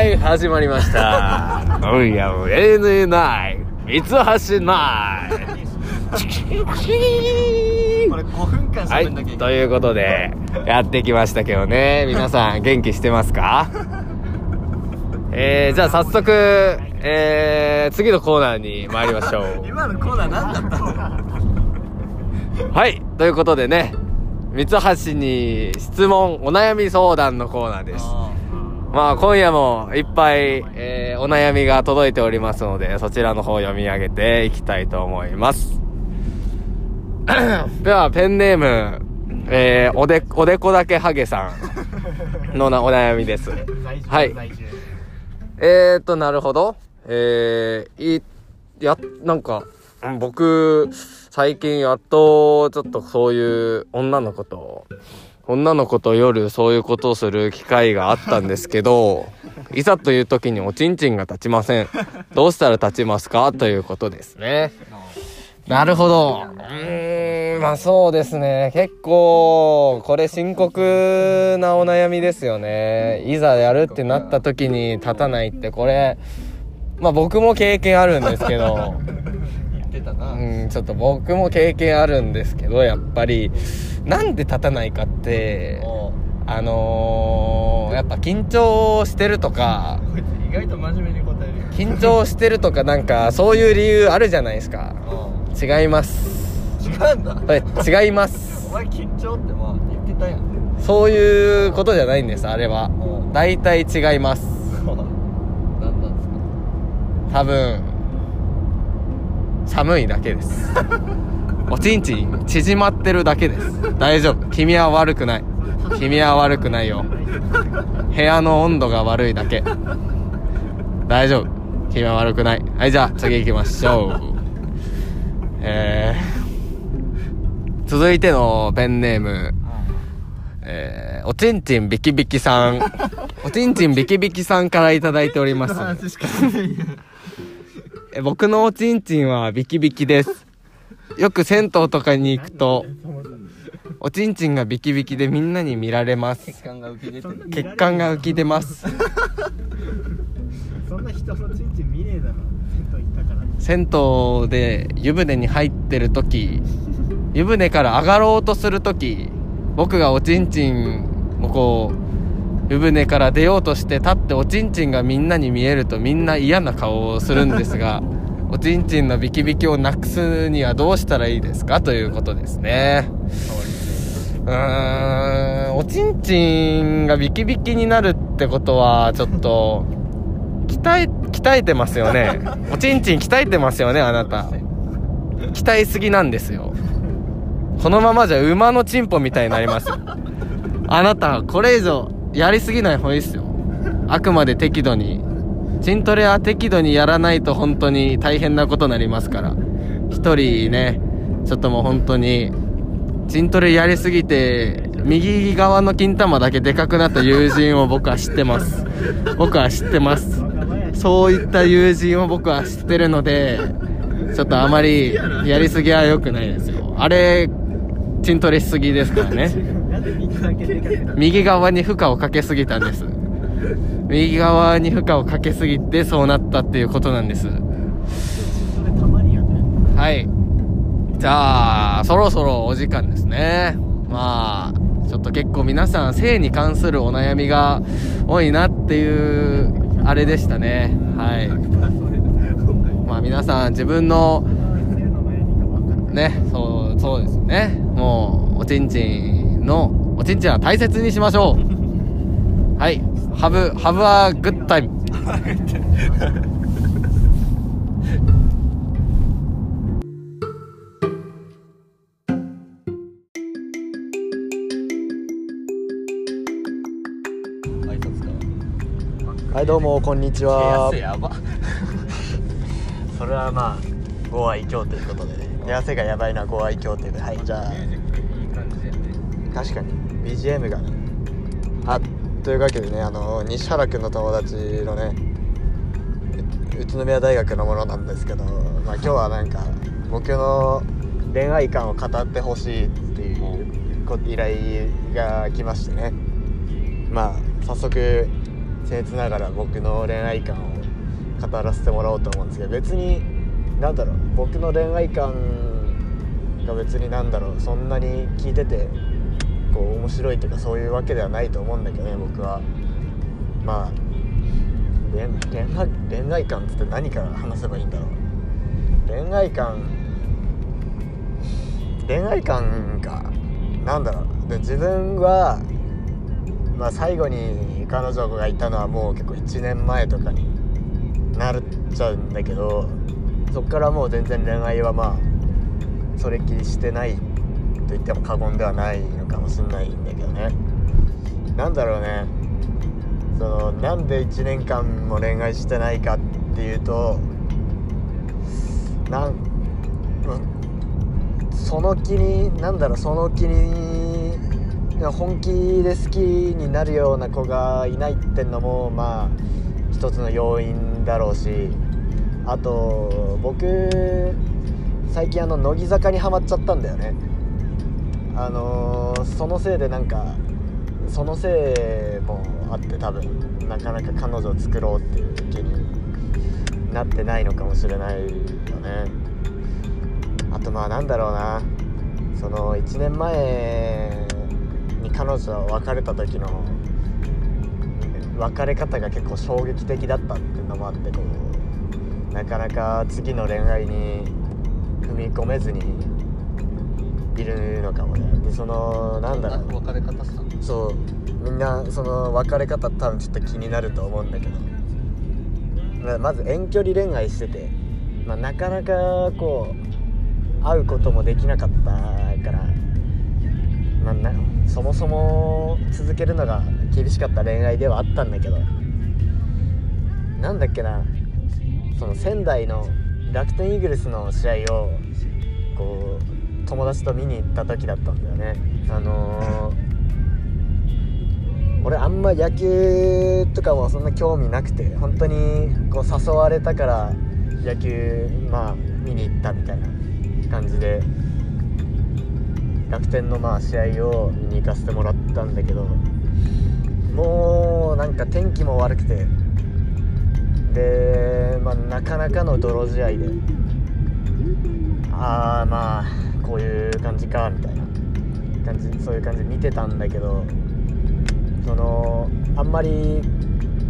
はい始まりました「おやお NNI 三橋ナイこれ5分間はい喋んなきゃいけない、ということでやってきましたけどね。皆さん元気してますか？えー、じゃあ早速えー、次のコーナーに参りましょう。今のコーナー何だったの？はいということでね三橋に質問お悩み相談のコーナーですまあ今夜もいっぱい、えーお悩みが届いておりますので、そちらの方を読み上げていきたいと思います。では、ペンネーム、えーおで、おでこだけハゲさんのなお悩みです。はい。えーと、なるほど。えー、い、や、なんか、うん僕、最近やっと、ちょっとそういう女の子と、女の子と夜そういうことをする機会があったんですけど、いざという時におちんちんが立ちません。どうしたら立ちますか？ということですね。なるほど。うーん、まあそうですね。結構、これ深刻なお悩みですよね。いざやるってなった時に立たないって、これ、まあ僕も経験あるんですけど、言ってたな、うん、ちょっと僕も経験あるんですけど、やっぱり、なんで立たないかって、あのー、やっぱ緊張してるとか、こいつ意外と真面目に答えるよ。緊張してるとかなんか、そういう理由あるじゃないですか。違います。違うんだ。これ違います。お前緊張ってまあ言ってたやん。そういうことじゃないんですあれは。うん大体違います。何なんですか？多分寒いだけです。おちんちん縮まってるだけです。大丈夫。君は悪くない。君は悪くないよ。部屋の温度が悪いだけ。大丈夫。君は悪くない。はいじゃあ次行きましょう。えー、続いてのペンネーム。えー、おちんちんビキビキさん。おちんちんビキビキさんからいいております。え僕のおちんちんはビキビキです。よく銭湯とかに行くと、おちんちんがビキビキでみんなに見られます。血管が浮き出てる血管が浮き出ます。そんな人のちんちん見ねえだろ銭湯行ったから銭湯で湯船に入ってる時、湯船から上がろうとする時、僕がおちんちんをこう、湯船から出ようとして立っておちんちんがみんなに見えるとみんな嫌な顔をするんですが、おちんちんのビキビキをなくすにはどうしたらいいですかということですね。うーん、おちんちんがビキビキになるってことはちょっと、鍛え、鍛えてますよね。おちんちん鍛えてますよね、あなた。鍛えすぎなんですよ。このままじゃ馬のチンポみたいになりますよ。あなた、これ以上やりすぎない方がいいっすよ。あくまで適度に。チントレは適度にやらないと本当に大変なことになりますから。一人ね、ちょっともう本当に、チントレやりすぎて、右側の金玉だけでかくなった友人を僕は知ってます。僕は知ってます。そういった友人を僕は知ってるので、ちょっとあまりやりすぎは良くないですよ。あれ、チントレしすぎですからね。右側に負荷をかけすぎたんです。右側に負荷をかけすぎてそうなったっていうことなんです。はい。じゃあ、そろそろお時間ですね。まあ、ちょっと結構皆さん性に関するお悩みが多いなっていう、あれでしたね。はい。まあ皆さん自分のね、そう、そうですね。もう、おちんちんの、おちんちんは大切にしましょう。はい。have, have a good time. 挨拶かはいどうもこんにちは。それはまあご愛嬌ということでね。手汗がやばいのはご愛嬌ということで。はいじゃいい感じやね。あ確かに BGM がねあというわけでねあの西原くんの友達のね宇都宮大学のものなんですけどまあ今日はなんか僕の恋愛観を語ってほしいっていう依頼が来ましてね。まあ早速僭越ながら僕の恋愛観を語らせてもらおうと思うんですけど別になんだろう僕の恋愛観が別になんだろうそんなに聞いててこう面白いとかそういうわけではないと思うんだけどね僕は。まあ恋恋愛恋愛観っつって何から話せばいいんだろう。恋愛観恋愛観かなんだろう。で自分は、まあ、最後に彼女がいたのはもう結構1年前とかになっちゃうんだけどそっからもう全然恋愛はまあそれっきりしてないと言っても過言ではないかもしれないんだけどね。なんだろうね。そのなんで1年間も恋愛してないかっていうとなんその気になんだろうその気に本気で好きになるような子がいないってのもまあ一つの要因だろうしあと僕最近あの乃木坂にはまっちゃったんだよね。あのーそのせいでなんかそのせいもあって多分なかなか彼女を作ろうっていう気になってないのかもしれないよね。あとまあなんだろうな。その1年前に彼女と別れた時の別れ方が結構衝撃的だったっていうのもあってこうなかなか次の恋愛に踏み込めずにいるのかもね。でそのなんだろう。別れ方したのそう。みんなその別れ方多分ちょっと気になると思うんだけど。ままず遠距離恋愛してて、まあ、なかなかこう会うこともできなかったから、まあ、なそもそも続けるのが厳しかった恋愛ではあったんだけど。なんだっけな。その仙台の楽天イーグルスの試合をこう友達と見に行った時だったんだよね。あのー俺あんま野球とかもそんな興味なくて本当にこう誘われたから野球まあ見に行ったみたいな感じで楽天のまあ試合を見に行かせてもらったんだけどもうなんか天気も悪くてで、まあ、なかなかの泥試合で。ああまあこういう感じかみたいな。感じそういう感じで見てたんだけどそのあんまり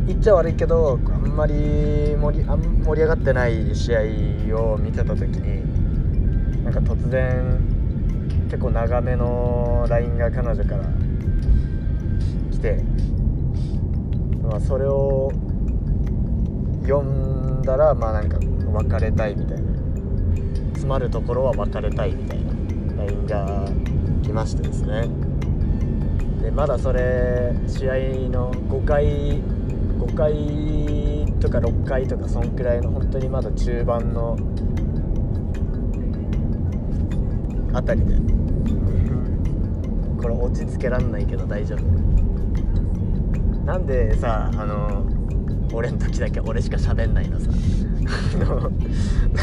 言っちゃ悪いけどあんまり盛りあん盛り上がってない試合を見てた時になんか突然結構長めの LINE が彼女から来て、まあ、それを読んだらまあなんか別れたいみたいな。詰まるところは別れたいみたいな。LINE が来ましてですね。でまだそれ試合の5回5回とか6回とかそんくらいの本当にまだ中盤のあたりでこれ落ち着けらんないけど大丈夫。なんでさあの俺の時だけ俺しか喋んないのさ。あの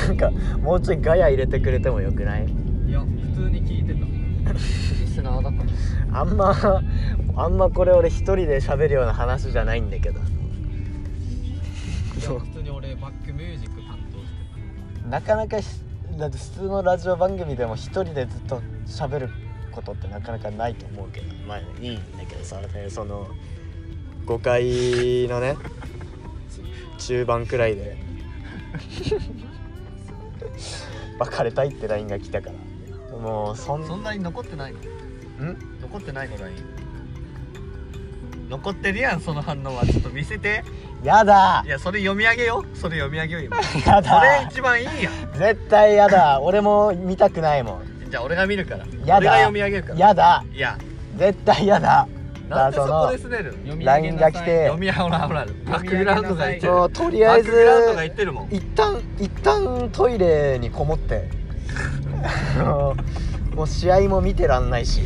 なんかもうちょいガヤ入れてくれてもよくない？通に聞いてた。リスナーだから。あんまあんまこれ俺一人で喋るような話じゃないんだけど。いや普通に俺バックミュージック担当してなかなかひだって普通のラジオ番組でも一人でずっと喋ることってなかなかないと思うけど。まあいいんだけどさ、ね、その5回のね中盤くらいで。別れたいって LINE が来たからもうそんたそんなに残ってないの？ん？残ってないの LINE 残ってるやんその反応は。ちょっと見せて。やだ。いやそれ読み上げよう。それ読み上げよう今。やそれだ一番いいやん。絶対やだ。俺も見たくないもん。じゃあ俺が見るから。やだ。俺が読み上げるから。やだ。いや。絶対やだ。なんでそこでだ滑るの？読み上げなさい。LINE が来て読みほらほらバックグラウンドが言ってるそのとりあえずバックグラウンドが言ってるもん。一旦一旦トイレにこもってあ のもう試合も見てらんないし。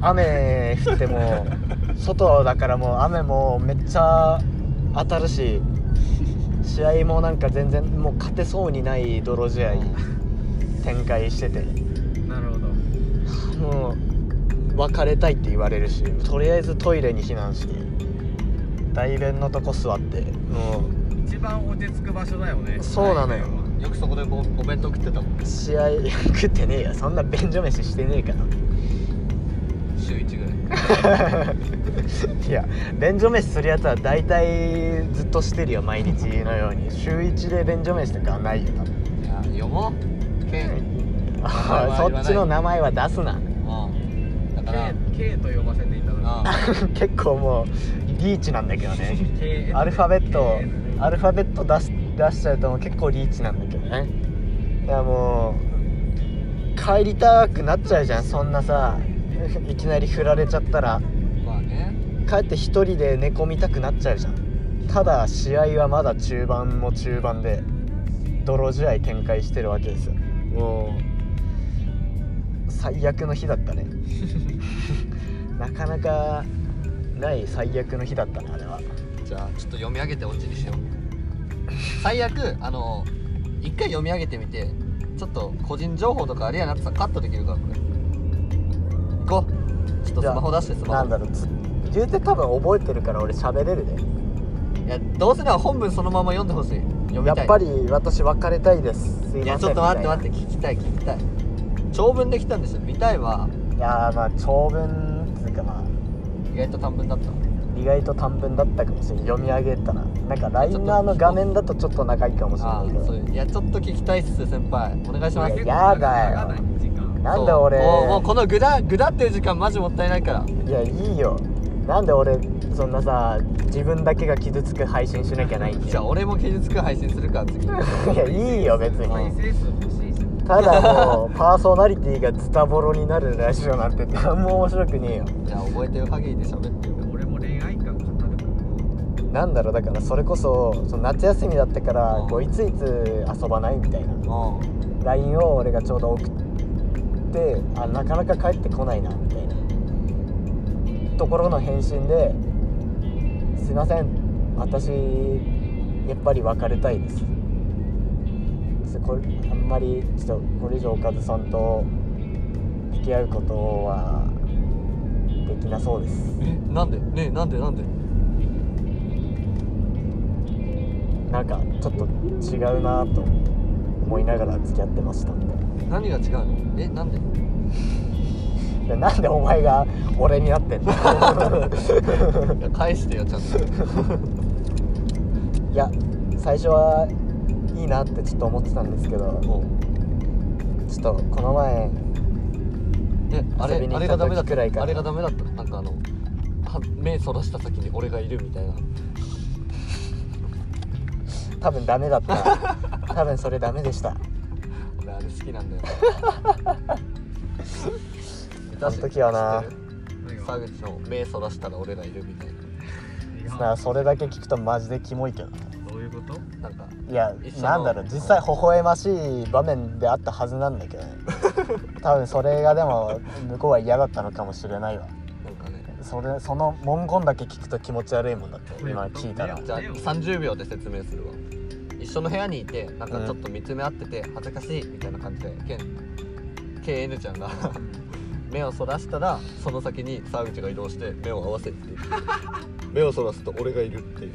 雨降っても外だからもう雨もめっちゃ当たるし試合もなんか全然もう勝てそうにない泥試合展開してて。なるほど。もう別れたいって言われるしとりあえずトイレに避難して大便のとこ座っても一番落ち着く場所だよね。うそうなのよよくそこでおお弁当食ってたもん試合食ってねえよそんな便所飯してねえから。週1ぐらい。いや便所飯するやつは大体ずっとしてるよ毎日のように。週1で便所飯とかはないよ多分。いや読もう。ケンあそっちの名前は出すな。うん。だから。K, K と呼ばせていただあ 結構もうリーチなんだけどね。アルファベットアルファベット出し出しちゃうともう結構リーチなんだけどね。いやもう帰りたくなっちゃうじゃんそんなさ いきなり振られちゃったら。まあね。帰って一人で寝込みたくなっちゃうじゃん。ただ試合はまだ中盤も中盤で泥試合展開してるわけですよ。もう最悪の日だったね。なかなかない最悪の日だったなあれは。じゃあちょっと読み上げてオチにしよう最悪あの一回読み上げてみてちょっと個人情報とかあれやなってさカットできるからこれ行こう。ちょっとスマホ出してスマホ。なんだろう。つ言うて多分覚えてるから俺喋れるねいやどうせなら本文そのまま読んでほしい。読みたい。やっぱり私別れたいです。すいません。いやちょっと待って待ってみ聞きたい聞きたい。長文できたんですよ。見たいわ。たいやーまあ長文っていうかまあ。意外と短文だった意外と短文だったかもしれない。読み上げたら。なんか LINE のあの画面だとちょっと長いかもしれあないけそういういやちょっと聞きたいっす先輩。お願いします。いややだよ。時間。なんで俺。そうもうもうこのぐだぐだってる時間マジもったいないから。いやいいよ。なんで俺そんなさ自分だけが傷つく配信しなきゃないんだじゃあよ俺も傷つく配信するから次。いやいいよ別に。ただもうパーソナリティがズタボロになるラジオなんて何も面白くねえよ。じゃあ覚えてる限りで喋ってなんだろうだからそれこそその夏休みだったからうん。こういついつ遊ばないみたいな。う LINE を俺がちょうど送ってあなかなか帰ってこないなみたいな。ところの返信で「すいません私やっぱり別れたいです」そこれあんまりちょっとこれ以上おかずさんと付き合うことはできなそうです。んえなんで？ねえなんで？なんで？なんかちょっと違うなと思いながら付き合ってましたんで。何が違うの？えなんで？で なんでお前が俺になってんの？いや返してよちゃんと。いや最初はいいなってちょっと思ってたんですけどおう。ちょっとこの前えあれ遊びに行ったあれがダメだっ時くらいから。たあれがダメだった？なんかあのは目そらした先に俺がいるみたいな多分ダメだった。多分それダメでした。俺あれ好きなんだよ あの時はな。沢口の目そらしたら俺がいるみたいだからそれだけ聞くとマジでキモいけどな。どういうこと？ななんかいやなんだろう。実際微笑ましい場面であったはずなんだけどね。多分それがでも向こうは嫌だったのかもしれないわそれその文言だけ聞くと気持ち悪いもんだって今聞いたら。ねじゃあ30秒で説明するわ。一緒の部屋にいてなんかちょっと見つめ合ってて恥ずかしいみたいな感じでケン KN ちゃんが目をそらしたらその先に沢口が移動して目を合わせて 目をそらすと俺がいるっていう。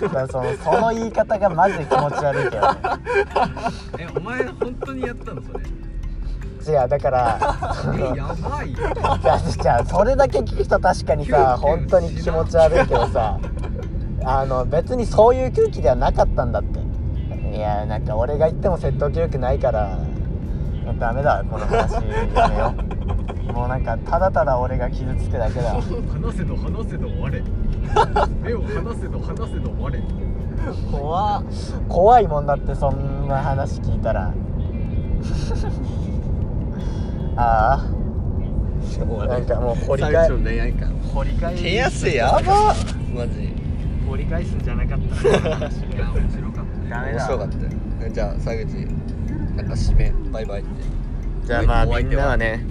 だからそのその言い方がマジで気持ち悪いけどね。えお前本当にやったのそれ？違うだからえやばいじゃあそれだけ聞くと確かにさ本当に気持ち悪いけどさあの別にそういう空気ではなかったんだって。いやなんか俺が言っても説得力ないからダメだこの話やめよう。もうなんかただただ俺が傷つくだけだ話せど話せど我目を離せど離せど我怖っ。怖いもんだってそんな話聞いたらああなんかもう掘り。返沢口の恋愛観掘り返手汗やば。マジ。掘り返すんじゃなかった。面白かったダメだ。面白かったじゃあ沢口なんか締めバイバイって。じゃあまあみんなはね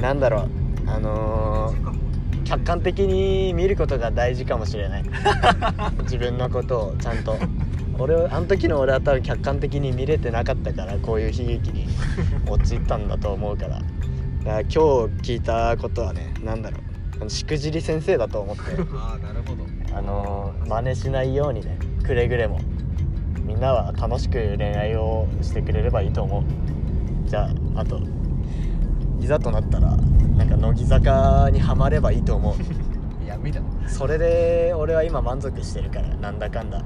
なんだろう。あのー客観的に見ることが大事かもしれない。自分のことをちゃんと。俺はあの時の俺は多分客観的に見れてなかったからこういう悲劇に陥ったんだと思うから今日聞いたことはねなんだろう。しくじり先生だと思って。ああなるほど。あのー真似しないようにねくれぐれもみんなは楽しく恋愛をしてくれればいいと思う。じゃああといざとなったらなんか乃木坂にはまればいいと思う。闇だそれで俺は今満足してるからなんだかんだ。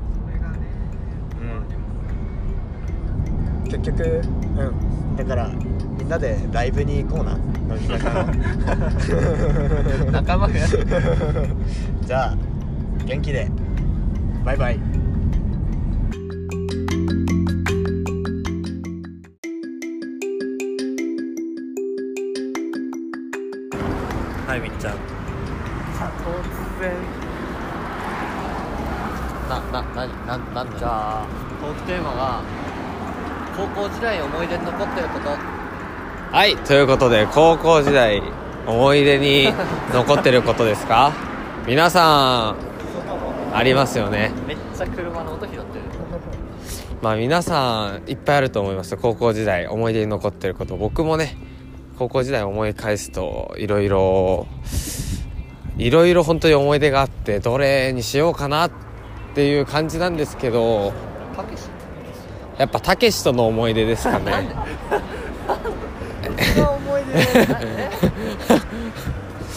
うん。結局うん。だからみんなでライブに行こうな。乃木坂の仲間が。じゃあ元気で。バイバイ。はいみっちゃん。突然。なな何なんなんじゃあトークテーマが高校時代思い出に残ってることはい。ということで高校時代思い出に残ってることですか？皆さんありますよね。めっちゃ車の音拾ってる。まあ皆さんいっぱいあると思います高校時代思い出に残ってること。僕もね高校時代思い返すといろいろいろいろ本当に思い出があってどれにしようかなっていう感じなんですけどやっぱたけしとの思い出ですかね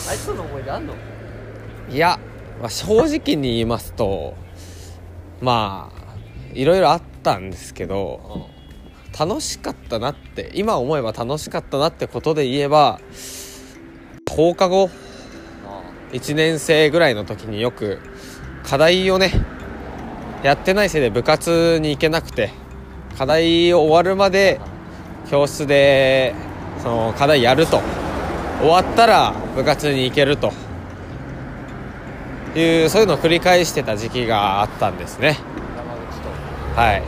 あいつの思い出あんのいや、まあ、正直に言いますとまあいろいろあったんですけど楽しかったなって今思えば楽しかったなってことで言えば放課後1年生ぐらいの時によく課題をねやってないせいで部活に行けなくて課題を終わるまで教室でその課題やると。終わったら部活に行けると。いうそういうのを繰り返してた時期があったんですね。はい。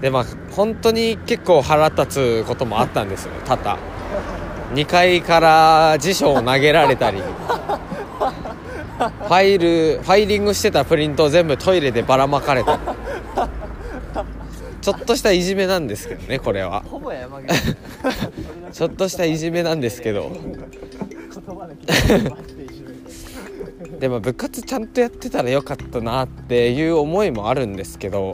でまあ本当に結構腹立つこともあったんですよ。多々。2階から辞書を投げられたり。ファイルファイリングしてたプリントを全部トイレでばらまかれたり。ちょっとしたいじめなんですけどねこれは。ちょっとしたいじめなんですけど。でも部活ちゃんとやってたらよかったなっていう思いもあるんですけどや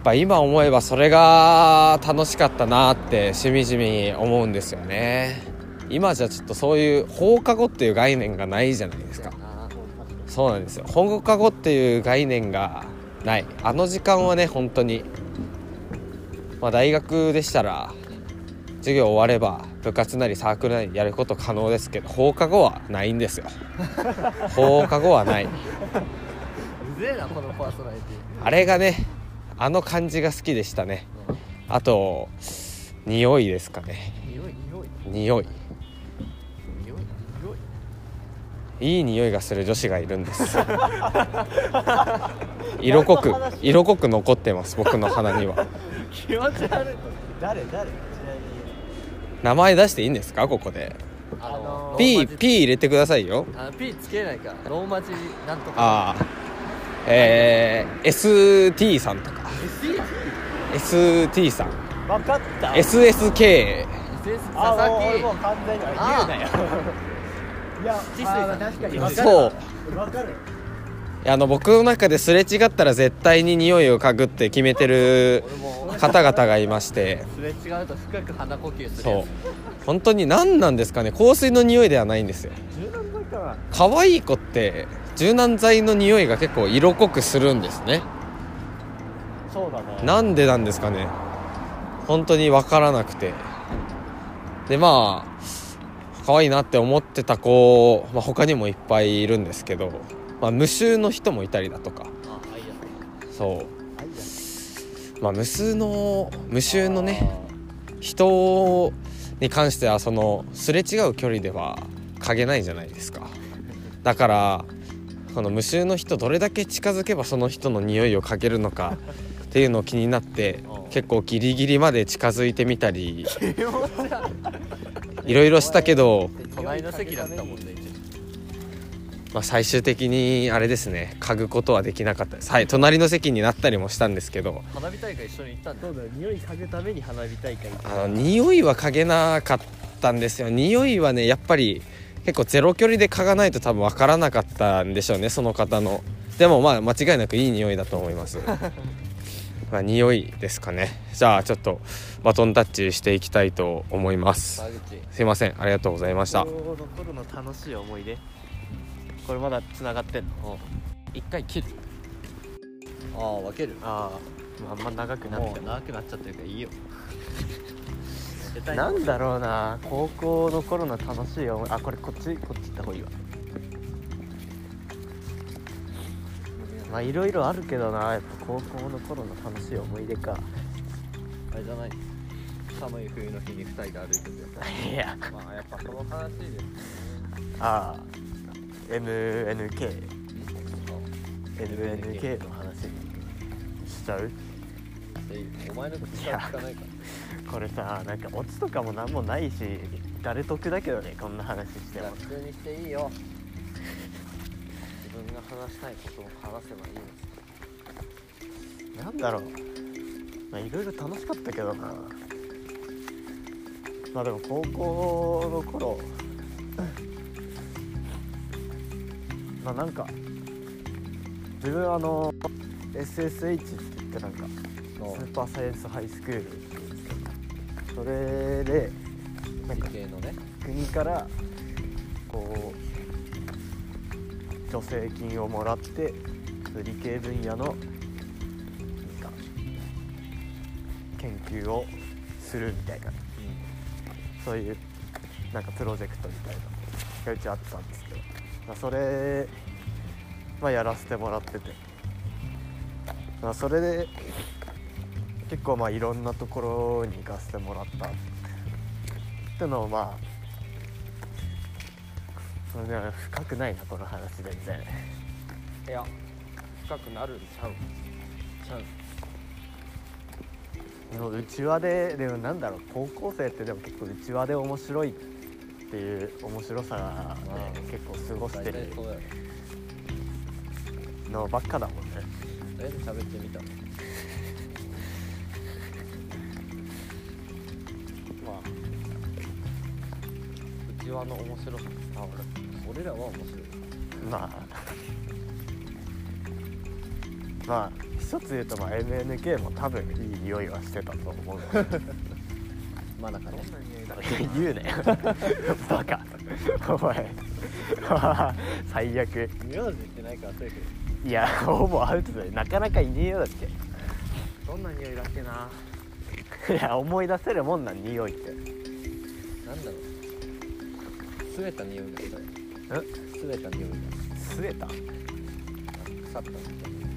っぱ今思えばそれが楽しかったなってしみじみ思うんですよね。今じゃちょっとそういう放課後っていう概念がないじゃないですか。そうなんですよ。放課後っていう概念がない。あの時間はね本当にまあ大学でしたら授業終われば部活なりサークルなりやること可能ですけど放課後はないんですよ。放課後はない。うぜえなこのパーソナリテあれがねあの感じが好きでしたね。あと匂いですかね。匂い。いい匂いがする女子がいるんです。色濃く色濃く残ってます僕の鼻には気持ち悪い。誰誰？ちなみに。名前出していいんですか？ここで。あの P, P 入れてくださいよ。あの P つけないか。らローマ字なんとか。ああえー、ST さんとか。ST さん。分かった。SSK あ佐もう俺もう々完全に言うあなよ。いやキスさんあー確かに。分かる。そう分かるあの僕の中ですれ違ったら絶対に匂いを嗅ぐって決めてる 方々がいまして。すれ違うと深く鼻呼吸するそう。や本当に何なんですかね。香水の匂いではないんですよ。柔軟剤かな可愛い子って柔軟剤の匂いが結構色濃くするんですね。そうだね。なんでなんですかね。本当に分からなくて。でまあ可愛いなって思ってた子、まあ、他にもいっぱいいるんですけど、まあ、無臭の人もいたりだとか。つああいい。やそうまあ無数の無臭のね人に関してはそのすれ違う距離では嗅げないじゃないですか。だからこの無臭の人どれだけ近づけばその人の匂いを嗅げるのかっていうのを気になって結構ギリギリまで近づいてみたり いろいろしたけど、隣の席だったもんねまあ、最終的にあれですね嗅ぐことはできなかったです。はい隣の席になったりもしたんですけど。花火大会一緒に行ったんだそうだよ匂い嗅ぐために花火大会あの匂いは嗅げなかっったんですよ。匂いはねやっぱり結構ゼロ距離で嗅がないと多分分からなかったんでしょうねその方の。でもまあ間違いなくいい匂いだと思います。まあ匂いですかね。じゃあちょっとバトンタッチしていきたいと思います。すいませんありがとうございました。高校の頃の楽しい思い出これまだ繋がってんの？一回切る。ああ分ける。あああんま長くなっも。てう長くなっちゃってるからいいよ。なんだろうな。高校の頃の楽しい思いあこれこっちこっち行った方がいいわ。まあいろいろあるけどな。やっぱ高校の頃の楽しい思い出か。あれじゃない？寒い冬の日に2人で歩いてて。いや。まあやっぱその話ですね。ああ MNK MNK の話しちゃう？えお前の口から聞かないか。らこれさなんかオチとかもなんもないし誰得だけどねこんな話しても。普通にしていいよ。自分が話したいことを話せばいいです。なんだろう。まあいろいろ楽しかったけどな。まあでも高校の頃まあなんか自分あの SSH って言ってなんかスーパーサイエンスハイスクールって言うんですけどそれでなんか理系のね。国からこう助成金をもらって理系分野の研究をするみたいなそういうなんかプロジェクトみたいなのがうちあったんですけど、まあ、それ、まあ、やらせてもらってて、まあ、それで結構まあいろんなところに行かせてもらったってのをまあそれでは深くないなこの話全然。いや深くなるんちゃう？ちゃう。でもうちわででもなんだろう高校生ってでも結構うちわで面白いっていう面白さが、ねまあ結構過ごしてるのばっかだもんね。とりあえず喋ってみた まあ。うちわの面白さ伝わる？俺らは面白い。まあ。まあ一つ言うとまあ MNK も多分いい匂いはしてたと思う まあなん。か ね言うなよ。バカ。お前。最悪。名字言ってないからセーフいやほぼアウトだよ。なかなかいねえよだって。どんな匂いだっけな。いや思い出せるもんなん匂いって。なんだろう。すれた匂いがしたよすれた匂いが。吸えた？腐ったみたい臭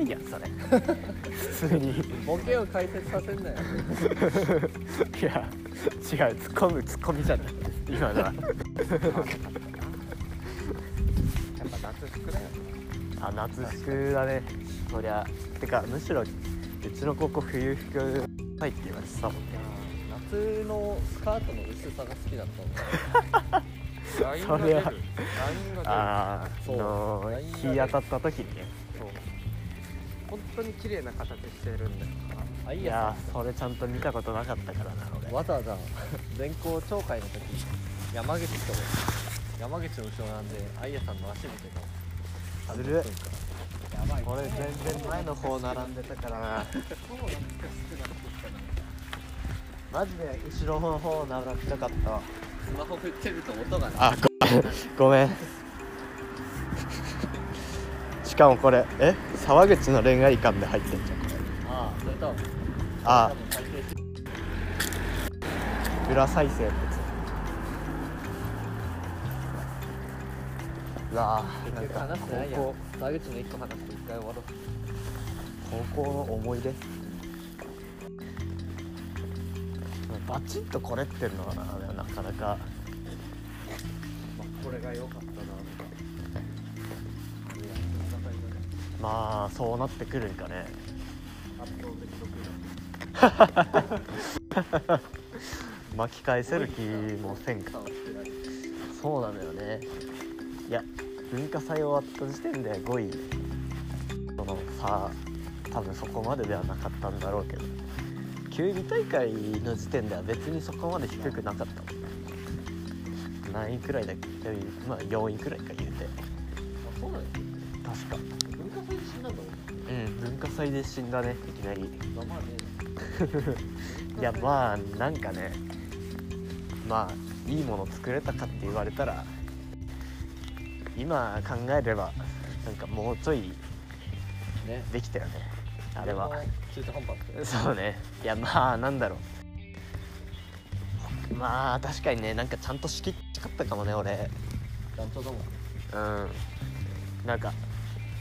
いやんそれ。普通に。なボケを解説させんなよ。いや違う突っ込む突っ込みじゃない今のは。やっぱ夏服だよあ夏服だねそりゃてかむしろうちの高校冬服入って言われてたもんね。夏のスカートの薄さが好きだったもんラインそれはが出るラインがああそう。の日当たった時にね。そう本当に綺麗な形してるんだよあいいやそれちゃんと見たことなかったからな俺。わざわざ全校朝会の時山口と山口の後ろなんであいやさんの足見てた。ずるっやばい俺全然前の方並んでたからな。マジで後ろの方並びたかったわ。スマホ振ってると音がねあごごめん。しかもこれえ沢口の恋愛観で入ってんじゃんこれああそれとあ多分再生して裏再生のやつうわあ結局話してないやん沢口の一個話して一回終わろう高校の思い出バチッとこれってんのかななかなかまあこれが良かった。まあそうなってくるんかね。巻き返せる気もせんか。そうなのよね。いや文化祭終わった時点で5位。そのさ多分そこまでではなかったんだろうけど。球技大会の時点では別にそこまで低くなかった。もん何位くらいだっけ？まあ4位くらいか言うて。あそうなんや。確か文化祭で死んだね。いきなり。いやまあなんかね。まあいいもの作れたかって言われたら今考えればなんかもうちょいねできたよね。あれは。中途半端そうね。いやまあなんだろう。まあ確かにねなんかちゃんと仕切ってかったかもね俺。団長だもんうん。なんか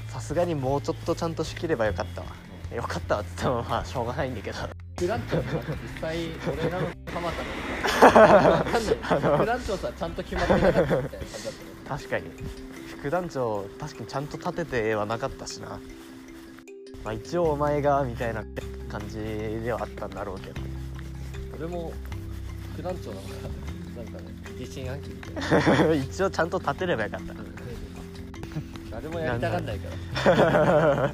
さすがにもうちょっとちゃんと仕切ればよかったわ。よかったわっつってもまあしょうがないんだけど。フランチョさ実際俺らの蒲田のわかんないフランチョさちゃんと決まってなかったみたいな感じだったね確かに。副団長確かにちゃんと立ててはなかったしな。まあ一応お前がみたいな感じではあったんだろうけど。俺も副団長なんかなんかね疑心暗鬼みたいな。一応ちゃんと立てればよかった誰もやりたがんないから。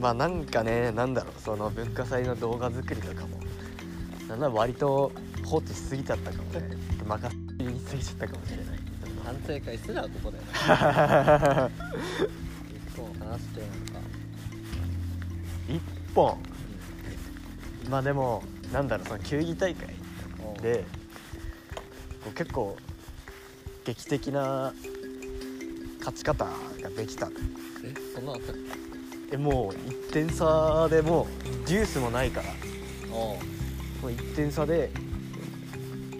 まあなんかねなんだろうその文化祭の動画作りとかも。なんだ割と放置しすぎちゃったかもね。任せにしすぎちゃったかもしれない。反省会すらここで一個話してなんか。一本。まあでもなんだろうその球技大会で結構劇的な勝ち方ができたえそんなのあったえもう1点差でもうデュースもないから。おもう1点差で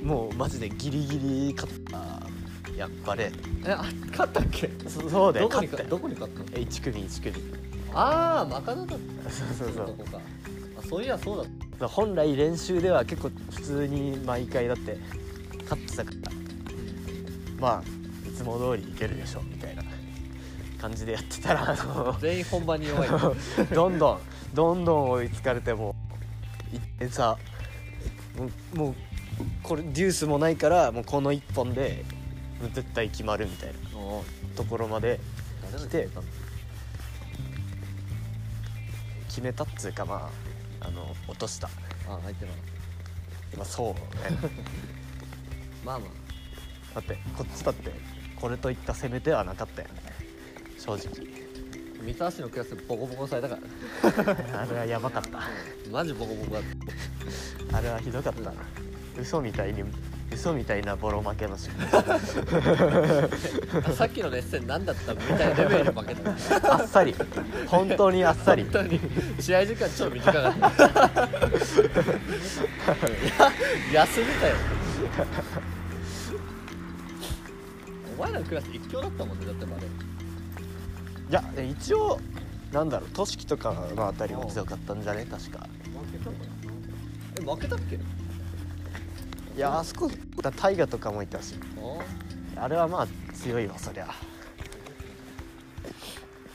もうマジでギリギリ勝った。やっぱね。えあ勝ったっけ？そそうだよどこにか勝ったよ。どこに勝ったの？え1組1組。ああマカダだった。そうそうそう。とこか。あそういやそうだっそう本来練習では結構普通に毎回だって勝ってたから。まあいつも通りいけるでしょみたいな感じでやってたらあのた全員本番に弱い。どんどんどんどん追いつかれてもう1点差もうこれデュースもないからもうこの1本で絶対決まるみたいな。おところまで来て決めたっつうかまああの落とした。あ相手の。まあそうね。まあまだってこっちだってこれといった攻め手はなかったよね正直。あ三橋のクラスボコボコにされたか。らあれはやばかった。マジボコボコだっあれはひどかったな。嘘みたいに嘘みたいなボロ負けの さっきの熱戦何だったみたいなレベルで負けた。あっさり。本当にあっさり。試合時間超短かった。いや休みたよ。お前らのクラス一強だったもんねだってまでいやえ一応なんだろう都市とかのあたりも強かったんじゃね？確か。え負けたっけ？いやあそこだ大河とかもいたし。ああれはまあ強いわそりゃ。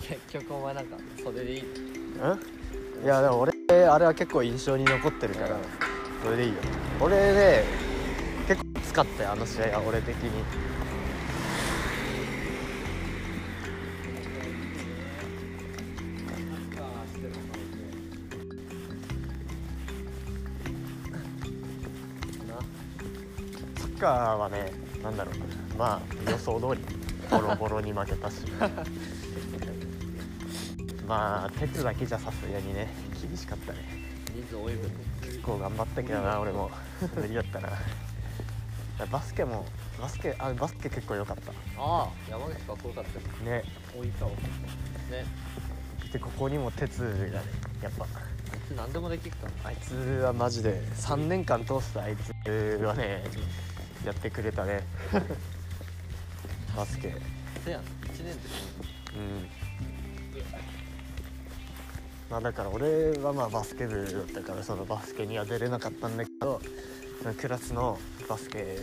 結局お前なんかそれでいいうん？いやでも俺あれは結構印象に残ってるからそれでいいよ。俺ね結構使ったよあの試合は俺的にカーはねなんだろう。まあ予想通りボロボロに負けたし。まあ鉄だけじゃさすがにね厳しかったね。人数多い分結構頑張ったけどな俺も。無理だったな。バスケもバスケあバスケ結構良かった。ああ山口かっこよかったよ。ね。大分をね。でここにも鉄がねやっぱ。あいつ何でもできるから。あいつはマジで3年間通したあいつはねやってくれたね。バスケ。うんせやん。1年で。まあだから俺はまあバスケ部だったからそのバスケには出れなかったんだけどクラスのバスケ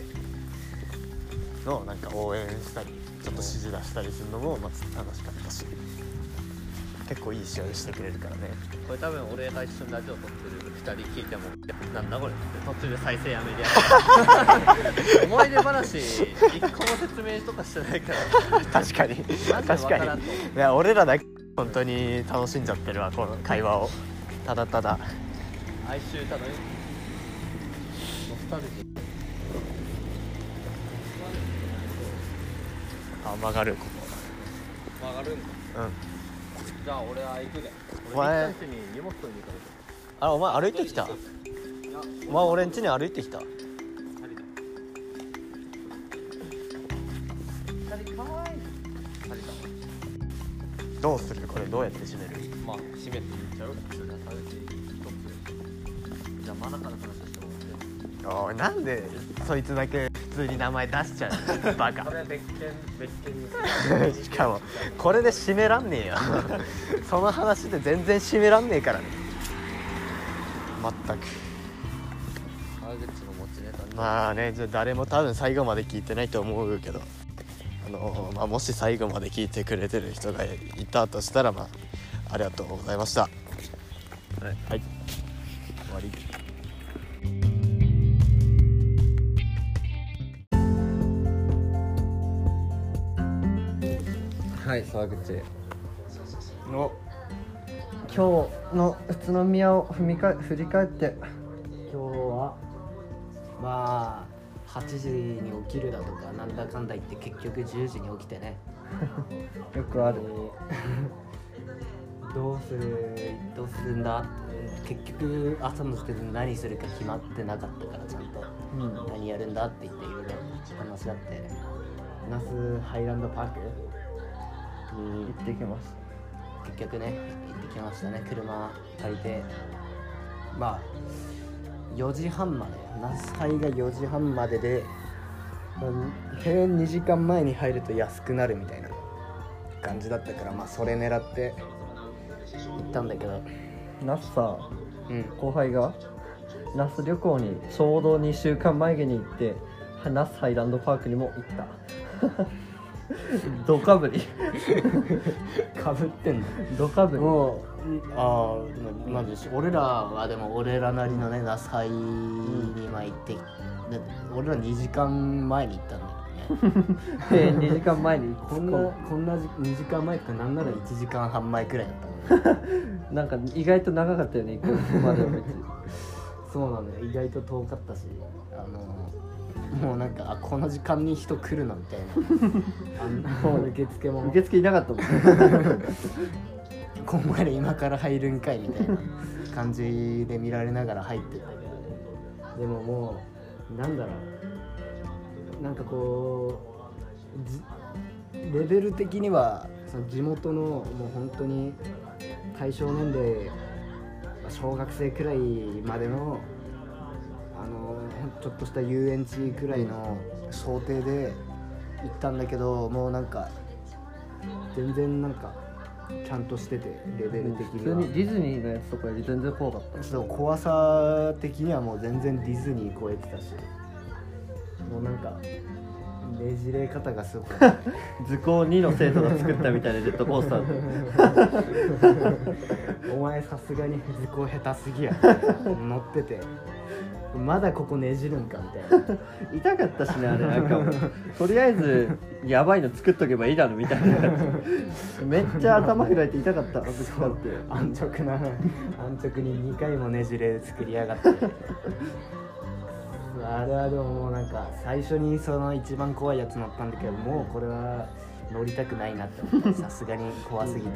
のなんか応援したりちょっと指示出したりするのもまず楽しかったし結構いい試合してくれるからね。これ多分俺が一緒にラジオ撮ってる2人聞いても「なんだこれ」って。途中で再生やめてやる。思い出話一個も説明とかしてないから。確かに。確わかに。いや俺らだけ本当に楽しんじゃってるわこの会話を。ただただ。哀愁ただノスタルジー。あ曲がるこ曲がるんだこうんじゃあ俺は行くで。お前俺に荷物取りに行かあお前歩いてきた？お前俺ん家に歩いてきた？ありだ二人かわいい。ありだどうする？これどうやって閉める？まあ閉めていっちゃう。じゃあまだから話してもらって。おいなんでそいつだけ普通に名前出しちゃう。のバカ。これ別件別件にしかもこれで閉めらんねえよ。その話で全然閉めらんねえからね。全く。川口の持ちネタにまあねじゃあ誰も多分最後まで聞いてないと思うけど。あのまあ、もし最後まで聞いてくれてる人がいたとしたらまあありがとうございました。はい、はい沢口。の。今日の宇都宮を踏みか振り返って。今日はまあ8時に起きるだとかなんだかんだ言って結局10時に起きてね。よくある。でどうするどうするんだ？結局朝の時点で何するか決まってなかったからちゃんと。うん。何やるんだって言っていろいろ話し合って。那須ハイランドパーク？に行ってきまし結局ね行ってきましたね。車借りて。まあ4時半まで那須ハイが4時半までで、まあ閉園2時間前に入ると安くなるみたいな感じだったからまあそれ狙って。行ったんだけど。た那須さうん。後輩が那須旅行にちょうど2週間前に行って那須ハイランドパークにも行った ドカぶり かぶってんの。ドカぶりもうああでもまず俺らはでも俺らなりのね那須ハイにまあ行って、で俺ら2時間前に行ったんだよね。で2時間前にこんなこんなじ2時間前とかなんなら1時間半前くらいだったもんね。なんか意外と長かったよね行くまでの道。そうなんだよ。意外と遠かったしあのもうなんかあこの時間に人来るのみたいな。あの受付も。受付いなかったもん。こんまで今から入るんかいみたいな感じで見られながら入ってたけど。でももうなんだろう。なんかこうじレベル的にはその地元のもう本当に対象年齢まあ小学生くらいまでのあのちょっとした遊園地くらいの想定で行ったんだけどもうなんか全然なんかちゃんとしててレベル的普には。通にディズニーのやつとかより全然怖かった。そう怖さ的にはもう全然ディズニー超えてたし。もうなんかねじれ方がすごかったね図工2の生徒が作ったみたいな ジェットコースター。お前さすがに図工下手すぎや。乗っててまだここねじるんかみたいな。痛かったしねあれ。なんかもうとりあえずやばいの作っとけばいいだろみたいな。めっちゃ頭開いて痛かったぶつかって。安直な安直に2回もねじれ作りやがって。あれはでももうなんか最初にその一番怖いやつ乗ったんだけどもうこれは乗りたくないなって思ってさすがに怖すぎて。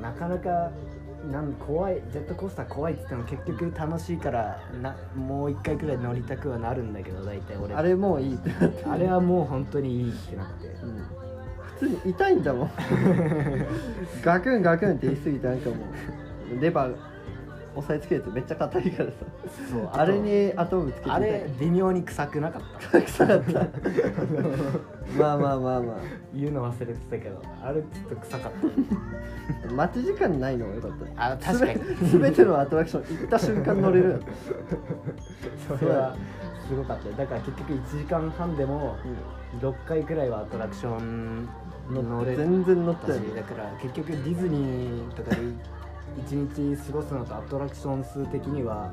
なかなかなん怖いジェットコースター怖いって言っても結局楽しいからなもう一回くらい乗りたくはなるんだけど大体俺。あれもういいってなって、あれはもう本当にいいってなって。うん。普通に痛いんだもん。ガクンガクンって言い過ぎてなんかもうレバー押さえつけてめっちゃ硬いからさ。そうあれに頭ぶつけてあれ微妙に臭くなかった。臭かった。まあまあまあま言うの忘れてたけどあれちょっと臭かった。あ待ち時間ないのがよかった。あ確かに。すべてのアトラクション行った瞬間乗れる。それはすごかった。よだから結局1時間半でも6回くらいはアトラクションに乗れ全然乗ったたしよね。だから結局ディズニーとかで1日過ごすのとアトラクション数的には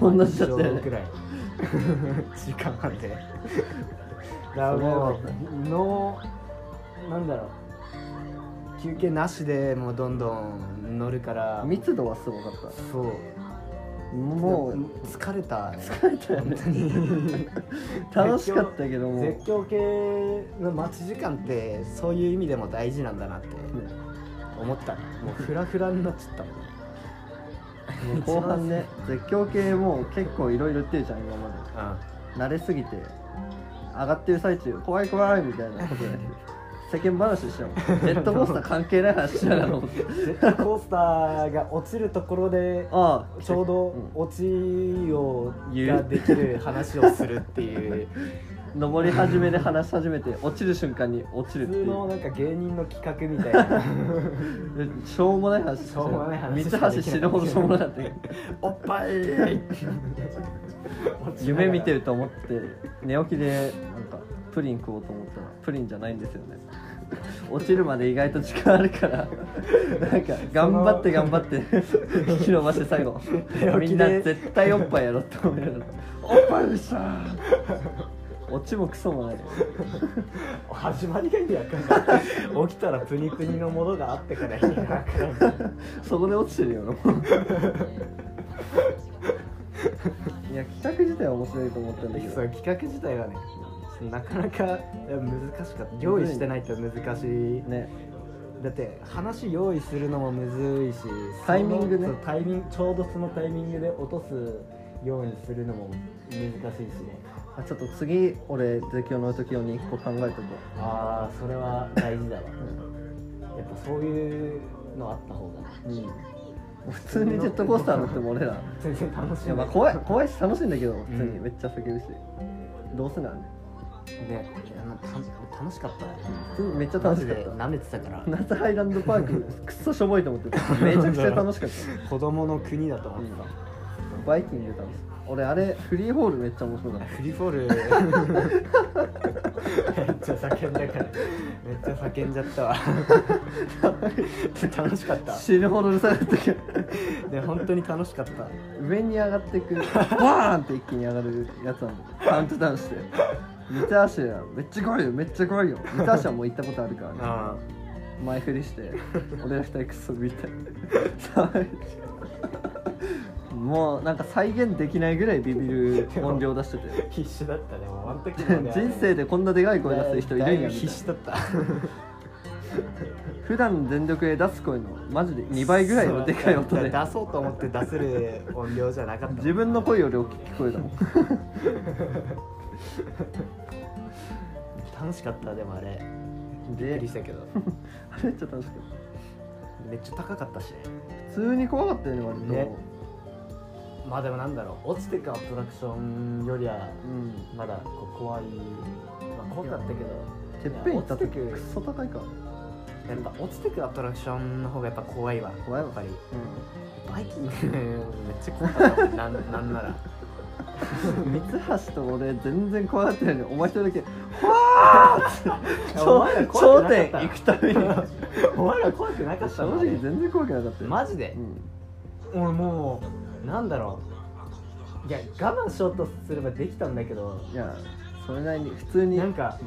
こんなしちゃったよね。まあ一緒くらい。時間半で。だからもうのなんだろう。休憩なしでもうどんどん乗るから。密度はすごかっそう。たもう疲れたね。疲れたよね。楽しかったけども。絶叫系の待ち時間ってそういう意味でも大事なんだなって思ったねもうフラフラになっちゃったもん。ねもう後半ね。絶叫系もう結構いろいろ言ってるじゃん今まうで慣れすぎて上がってる最中怖い怖いみたいなことで世間話しちゃうもん。ジェットコースター関係ない話しながら思ってん。ジェットコースターが落ちるところでああ。ちょうどうん。落ちをができる話をするっていう 登り始めで話し始めて落ちる瞬間に落ちるっていう。普通のなんか芸人の企画みたいな。でしょうもない話。しょうもない話。三橋死ぬほどしょうもなかったけど おっぱい! 夢見てると思って寝起きでなんかプリン食おうと思ったらプリンじゃないんですよね。落ちるまで意外と時間あるからなんか頑張って頑張って引き伸ばして最後 みんな絶対おっぱいやろって思いながら。おっぱいでした落ちもクソもない 始まりが意味わかんない。起きたらプニプニのものがあってから意味わかんない。そこで落ちてるよ。いや企画自体は面白いと思ったんだけど。そう企画自体はねなかなか難しかった。用意してないと難しい。ね。だって話用意するのもむずいしタイミングね。タイミングちょうどそのタイミングで落とすようにするのも難しいしねあちょっと次俺絶叫の時用に1個考えとこああそれは大事だわ。やっぱそういうのあった方がう、うん、普通にジェットコースター乗っても俺ら。全然楽しい。いやまあ怖い怖いし楽しいんだけど普通に。うんめっちゃ叫ぶし、どうせなんねねあのた楽しかったね。普通にめっちゃマ楽しかった。めてたから。夏ハイランドパーク くっそしょぼいと思ってた。めちゃくちゃ楽しかった。子供の国だと思ってた、バイキング楽しい俺あれフリーホールめっちゃ面白かっフリーフォール。めっちゃ叫んだから。めっちゃ叫んじゃったわ。楽しかった。た死ぬほどうるさかったけどで本当に楽しかった。上に上がってく バーンって一気に上がるやつなんだ。カウントダウンして。三橋はめっちゃ怖いよ。めっちゃ怖いよ。三橋はもう行ったことあるからね。あ前振りして俺ら二人クソみたいもうなんか再現できないぐらいビビる音量出してて。必死だったねもう。あの時 人生でこんなでかい声出す人いるんや必な。死だった。普段全力で出す声のマジで2倍ぐらいのでかい音で。出そうと思って出せる音量じゃなかった。自分の声より大きく聞こえたもん。楽しかったでもあれ。びっでくりしたけど。あれめっちゃ楽しかっめっちゃ高かったし普通に怖かったよね割と、ねまあでもなんだろう落ちてくアトラクションよりはうんまだこう怖い、まあ、怖かったけど。てっぺん行った時いや落ちてくクソ高いかやっぱ落ちてくアトラクションの方がやっぱ怖いわ。怖いわ。やっぱり。うバイキングめっちゃ怖かったもん。なんなんなら。ん三橋と俺全然怖がってないのにお前一人だけお前ら怖頂くなかった。点行くために。お前ら怖くなかった 正の直全然怖くなかったよ。マジで。う、ん。俺もうなんだろう。いや我慢しようとすればできたんだけどいやそれなりに普通に。なんか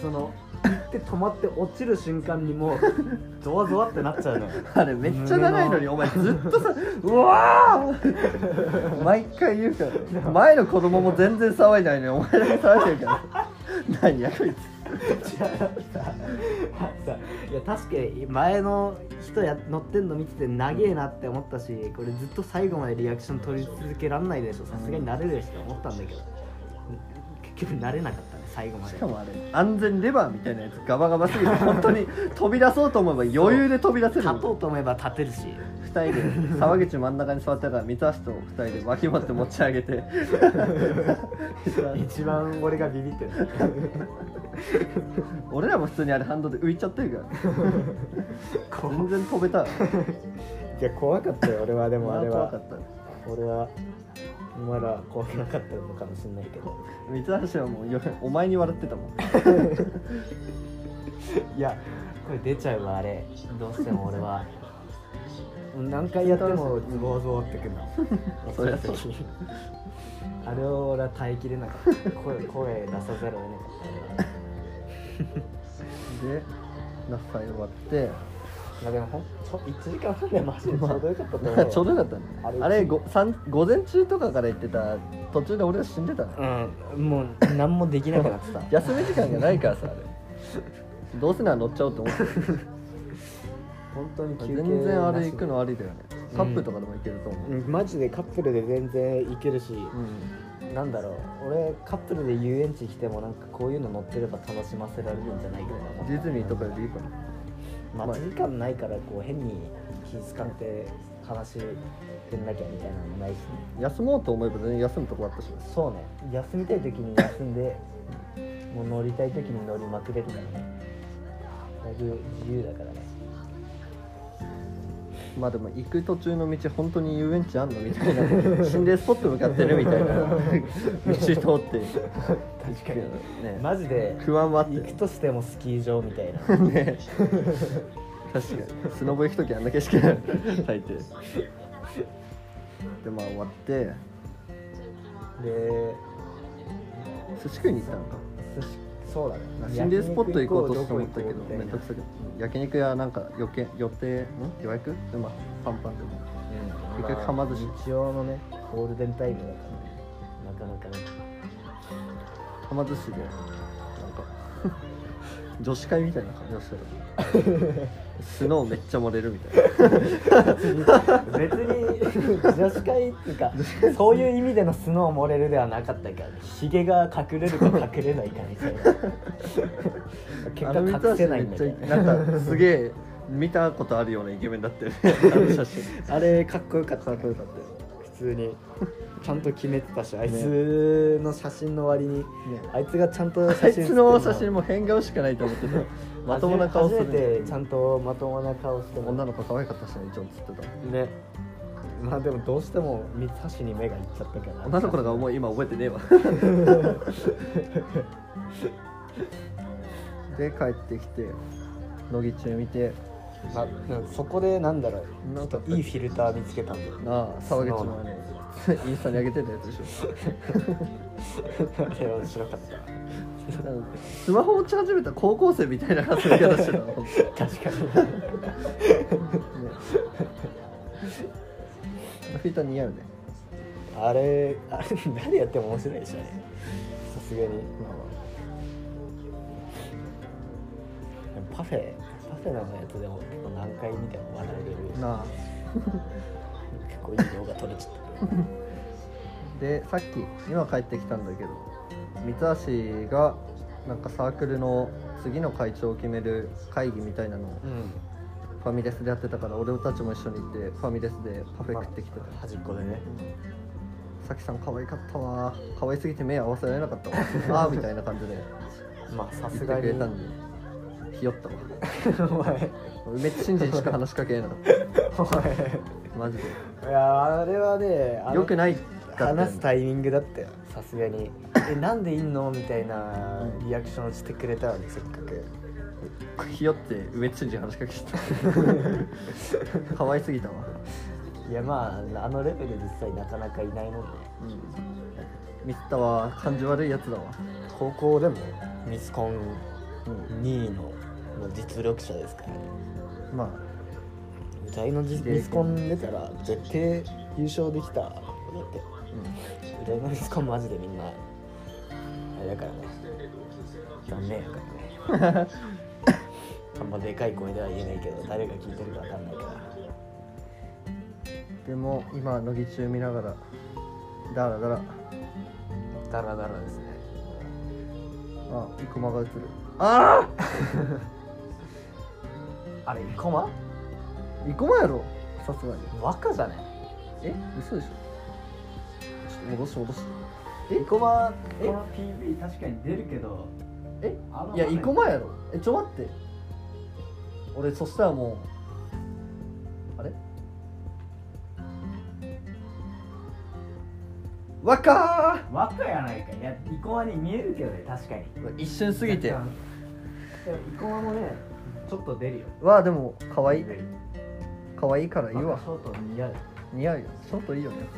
その行って止まって落ちる瞬間にもう ゾワゾワってなっちゃうのよ。あれめっちゃ長いのにお前ずっとさ「うわー!」毎回言うから。前の子供も全然騒いでないのにお前だけ騒いでるから。何やこいつ いや確かに前の人や乗ってんの見てて長えなって思ったしこれずっと最後までリアクション取り続けらんないでしょさすがに慣れるでしょって思ったんだけど。結局慣れなかったね最後まで。しかもあれ安全レバーみたいなやつガバガバすぎて本当に飛び出そうと思えば余裕で飛び出せる。立とうと思えば立てるし。2人で沢口真ん中に座ってたから三橋と2人で脇持って持ち上げて。一番俺がビビってる俺らも普通にあれハンドで浮いちゃってるから。全然飛べた。いや怖かったよ俺はでもあれは。怖かった。俺はお前ら怖くなかったのかもしれないけど。三橋はもうよお前に笑ってたもん。いやこれ出ちゃうわあれ。どうしても俺は。何回やってもズボズボってくるの。そりゃそう。あれを俺は耐えきれなかった。声声出さざるを得なかったで那須祭終わってまあでもほんちょ1時間半でマジでちょうどよかったと思う。わ ちょうどよかったね。あれあれごさん午前中とかから行ってた途中で俺は死んでたねうんもう何もできなくなってた。休み時間がないからさあれ。どうせなら乗っちゃおうと思って本当に休憩全然あれ行くののありだよね。カップとかでも行けると思う、マジでカップルで全然行けるし、うんなんだろう。俺カップルで遊園地来てもなんかこういうの乗ってれば楽しませられるんじゃないかなディズニーとかよりいいかな待ち時間ないからこう変に気使って話してんなきゃみたいなのもないし、休もうと思えば全然休むとこあったしね。そうね。休みたい時に休んでもう乗りたい時に乗りまくれるからね。だいぶ自由だからねまあでも行く途中の道本当に遊園地あんのみたいな心霊スポット向かってるみたいな。道通って。確かにね。マジで不安はあって行くとしてもスキー場みたいな。ね。確かに。スノボ行く時あんな景色だ大抵でまあ終わって。で寿司食いに行ったのか。寿司そうだね。心霊スポット行こうと思ったけどめんどくさくて焼肉屋なんか予定予定？ん？予約？でまあパンパンでもうん。結局はま寿司。あ日曜のねゴールデンタイムだからなかなかね。はま寿司で女子会みたいな感じがしたらスノーめっちゃ漏れるみたいな。別に女子会っていうかそういう意味でのスノー漏れるではなかったからねひげが隠れるか隠れないかみたいな。結果隠せないんだけどなんかすげえ見たことあるようなイケメンだったよね。あの写真。あれかっこよかった。かっこよかった通に。ちゃんと決めてたしあいつの写真の割に、あいつがちゃんとあ写真いつの写真も変顔しかないと思ってた。まともな顔す初めてるちゃんとまともな顔して女の子可愛かったしね一応つってた。ね。まあでもどうしても三橋に目がいっちゃったから女の子の顔もう今覚えてねえわ。で帰ってきて乃木中見てまあ、そこでなんだろう。なんかいいフィルター見つけたんだよ。なあ沢口のね。インスタに上げてたやつでしょ。あれ面白かった。スマホ持ち始めた高校生みたいな遊び方してた 確かに。ね フィルター似合うね。あれあれ誰やっても面白いでしょあれ。さすがに。パフェパフェのやつでも結構何回見ても笑えるなあ。結構いい動画撮れちゃったでさっき今帰ってきたんだけど三橋がなんかサークルの次の会長を決める会議みたいなのをうん。ファミレスでやってたから俺たちも一緒に行ってファミレスでパフェ食ってきてた。端っこでね。さきさん可愛かったわ可愛すぎて目合わせられなかったわああ みたいな感じでまあさ言ってすがにくれたんでひよったわ。お前。梅津真司にしか話しかけな。かったお前。マジで。いやあれはねあのよくないかったよね。話すタイミングだったよ。さすがに「えなんでいんの?」みたいなリアクションしてくれたのにせっかく。ひよって梅津真司に話しかけてた。可愛すぎたわ。いやまああのレベル実際なかなかいないもんね。うん。ミスったわ感じ悪いやつだわ。高校でもミスコン2位の実力者ですから。まあ。うちの実ミスコン出たら絶対優勝できた。だって。うちのミスコンマジでみんなあれだからね。残念やからね。あんまでかい声では言えないけど誰が聞いてるか分かんないから。でも今乃木中見ながらだらだらダラダラですね。あ生駒が映る。ああ れ生？駒あ生駒やろ。さすがに。若じゃねえ？嘘でしょ。ちょっと戻して戻して。生？駒え？この PV 確かに出るけどえいや生？駒やろえちょ待って俺そしたらもうあれ若若やないかいや生？駒に見えるけどね確かにー一瞬過ぎて生？駒もねちょっと出るよ。わあでも可愛い。可愛いからいいわ。ショート似合う似合うよ。ショートいいよねやっ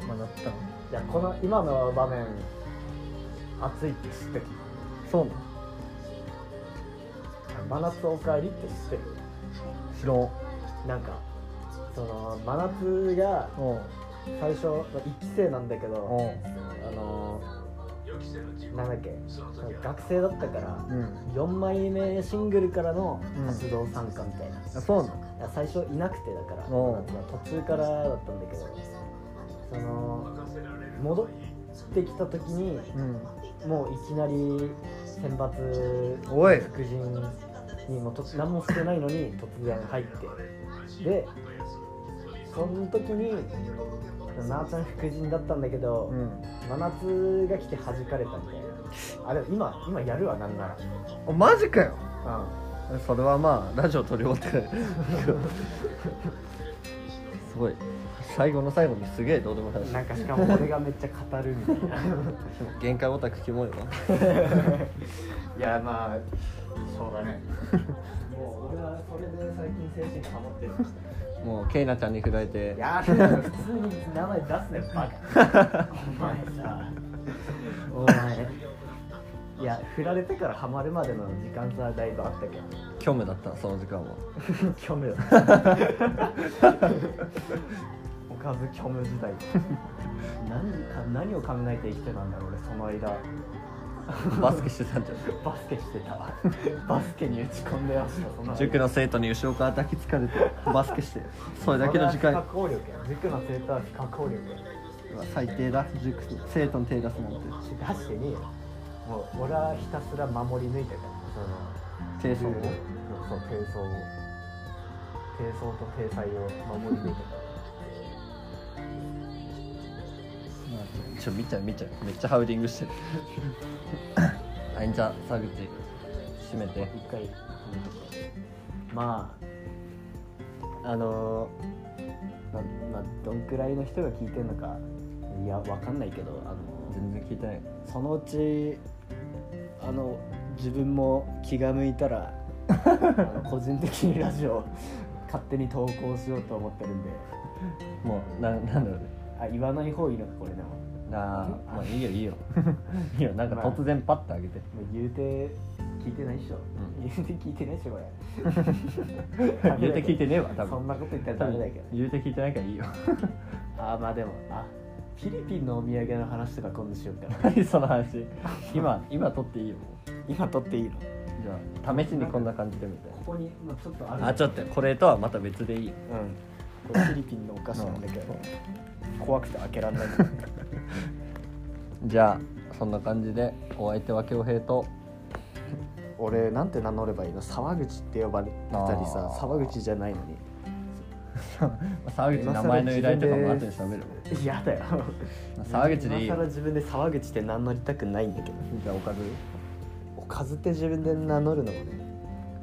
ぱ。まあなったの。いやこの今の場面熱いって知ってるそうなの。真夏おかえりって知ってる？知らん。なんかその真夏がうん。最初1期生なんだけどうあのなんだっけ？学生だったからんうん。4枚目シングルからのうん。活動参加みたいな、いあそうなの？や最初いなくてだから途中からだったんだけどその戻ってきた時にうん。もういきなり選抜副陣にもと何もしてないのに突然入って。でその時になあちゃん副陣だったんだけど、うん真夏が来て弾かれたみたいな。あれ今今やるわなんなら。おマジかよ。うそれはまあラジオ撮り終わって。すごい。最後の最後にすげえどうでもないんなんかしかも俺がめっちゃ語るみたいな。限界オタクキモいわいやまあそうだね。もう俺はそれで最近精神がハマってるもうケイナちゃんに振られて。いや普通に名前出すねバカ。お前さお前いや振られてからハマるまでの時間差はだいぶあったけど。虚無だった。その時間は虚無。だ おかず虚無時代。何か何を考えて生きてたんだろう俺その間バスケしてたんじゃバスケしてた。わバスケに打ち込んでましたそのん塾の生徒に後ろから抱きつかれてバスケして。それだけの時間。不可抗力や。塾の生徒は力や。最低だ。塾生徒に手出すなんて。出してねえよ。もう俺はひたすら守り抜いてた。その低層を。そう低層を。低層と低彩を守り抜いてちょ見ちゃう見ちゃうめっちゃハウリングしてる。あいんじゃ沢口閉めて。た一回まああのままあどんくらいの人が聞いてんのかいやわかんないけどあの全然聞いてない。そのうちあの自分も気が向いたら あの個人的にラジオ勝手に投稿しようと思ってるんで。もうななんだろうねあ言わない方がいいのかこれでも。もなあ。まあいいよいいよ。いいよ なんか突然パッてあげて。う言うて聞いてないっしょ、うん。言うて聞いてないっしょこれ。言うて聞いてねえわ多そ分んなこと言ったらダメだけど言うて聞いてないからいいよ。あまあでもあフィリピンのお土産の話とか今度しようかな。何その話。今今撮っていいよ。今撮っていいの？じゃあ試しにこんな感じでみたいここに、まあ、ちょっとある。なあちょっとこれとはまた別でいいよ。うんフィリピンのお菓子なんだけど怖くて開けられない。じゃあそんな感じでお相手は恭平と。俺なんて名乗ればいいの？沢口って呼ばれてたりさ沢口じゃないのに。沢口名前の由来とかも後で喋る嫌だよ。沢口でいいよ。今更自分で沢口って名乗りたくないんだけど。じゃあおかず。おかずって自分で名乗るのもね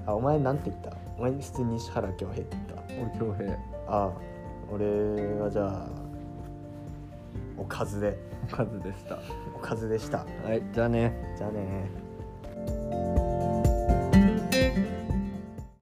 あお前なんて言ったお前普通に西原恭平って言った俺恭平ああ俺はじゃあおかずで。おかずでした。おかずでした。はいじゃあね。じゃあね。